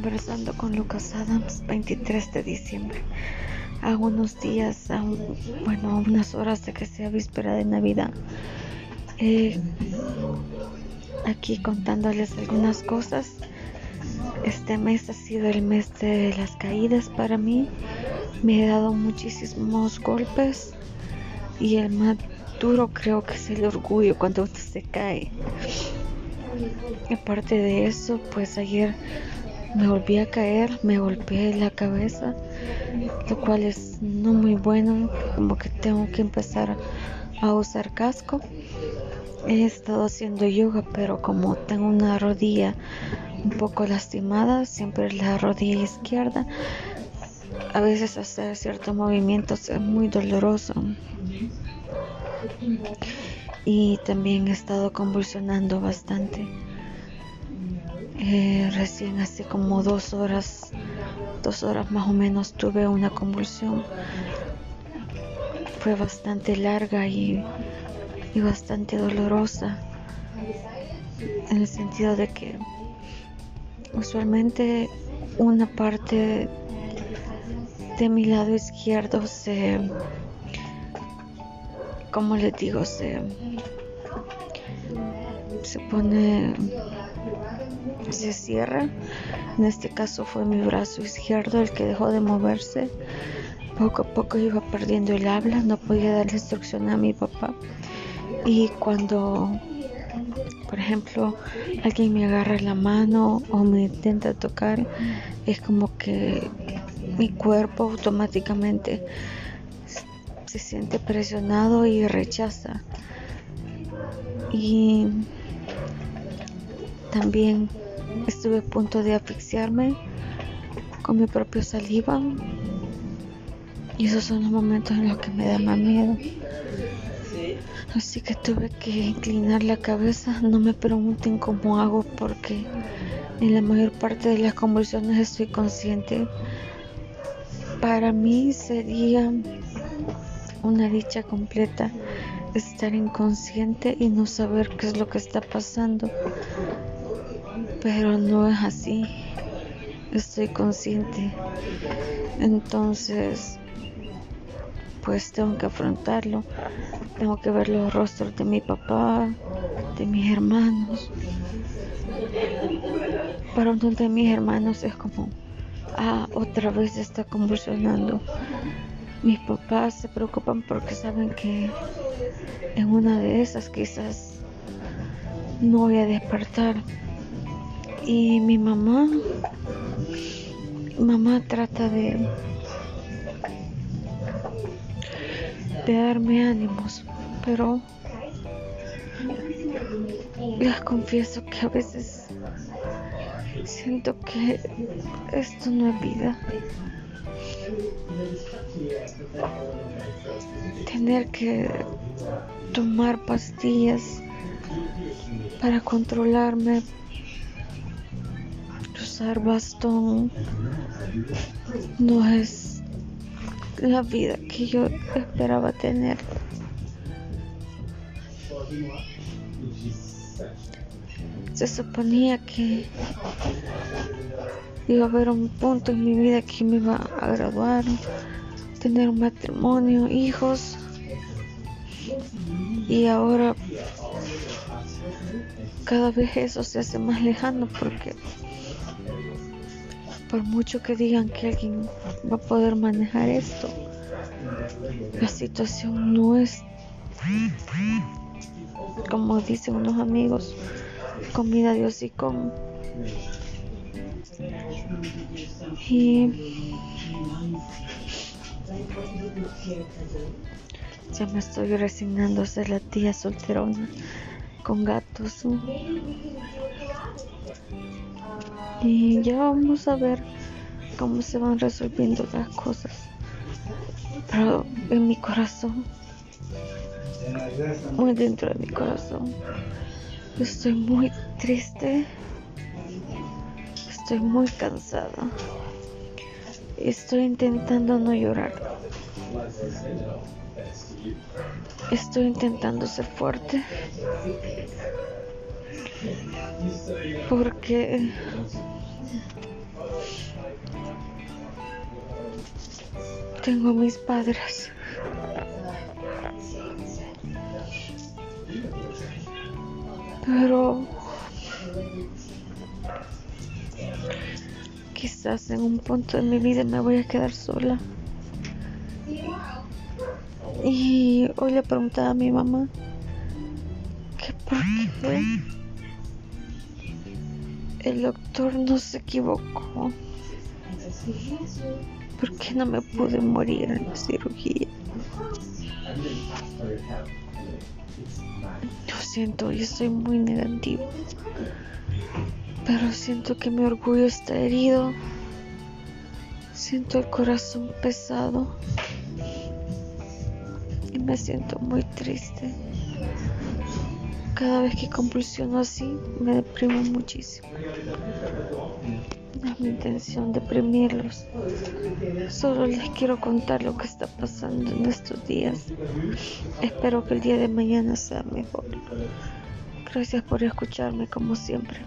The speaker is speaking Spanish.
conversando con Lucas Adams 23 de diciembre. A unos días, bueno, unas horas de que sea víspera de Navidad. Eh, aquí contándoles algunas cosas. Este mes ha sido el mes de las caídas para mí. Me he dado muchísimos golpes y el más duro creo que es el orgullo cuando usted se cae. Aparte de eso, pues ayer me volví a caer, me golpeé la cabeza, lo cual es no muy bueno, como que tengo que empezar a usar casco. He estado haciendo yoga, pero como tengo una rodilla un poco lastimada, siempre la rodilla izquierda, a veces hacer ciertos movimientos es muy doloroso. Y también he estado convulsionando bastante. Eh, recién hace como dos horas, dos horas más o menos tuve una convulsión. Fue bastante larga y, y bastante dolorosa. En el sentido de que usualmente una parte de mi lado izquierdo se, como les digo, se, se pone se cierra. En este caso fue mi brazo izquierdo el que dejó de moverse. Poco a poco iba perdiendo el habla, no podía dar instrucción a mi papá. Y cuando, por ejemplo, alguien me agarra la mano o me intenta tocar, es como que mi cuerpo automáticamente se siente presionado y rechaza. Y también Estuve a punto de asfixiarme con mi propio saliva. Y esos son los momentos en los que me da más miedo. Así que tuve que inclinar la cabeza. No me pregunten cómo hago porque en la mayor parte de las convulsiones estoy consciente. Para mí sería una dicha completa estar inconsciente y no saber qué es lo que está pasando pero no es así. Estoy consciente. Entonces, pues tengo que afrontarlo. Tengo que ver los rostros de mi papá, de mis hermanos. Para uno de mis hermanos es como, ah, otra vez está convulsionando. Mis papás se preocupan porque saben que en una de esas quizás no voy a despertar. Y mi mamá, mamá trata de, de darme ánimos, pero les confieso que a veces siento que esto no es vida. Tener que tomar pastillas para controlarme, usar bastón no es la vida que yo esperaba tener. Se suponía que iba a haber un punto en mi vida que me iba a graduar, tener un matrimonio, hijos. Y ahora cada vez eso se hace más lejano porque por mucho que digan que alguien va a poder manejar esto, la situación no es como dicen unos amigos, comida Dios y con. Y ya me estoy resignando a ser la tía solterona con gatos. Y ya vamos a ver cómo se van resolviendo las cosas. Pero en mi corazón, muy dentro de mi corazón, estoy muy triste. Estoy muy cansada. Estoy intentando no llorar. Estoy intentando ser fuerte. Porque Tengo mis padres. Pero quizás en un punto de mi vida me voy a quedar sola. Y hoy le preguntaba a mi mamá que por qué el doctor no se equivocó. ¿Por qué no me pude morir en la cirugía? Lo siento, yo soy muy negativo. Pero siento que mi orgullo está herido. Siento el corazón pesado. Me siento muy triste. Cada vez que compulsiono así, me deprimo muchísimo. No es mi intención deprimirlos. Solo les quiero contar lo que está pasando en estos días. Espero que el día de mañana sea mejor. Gracias por escucharme como siempre.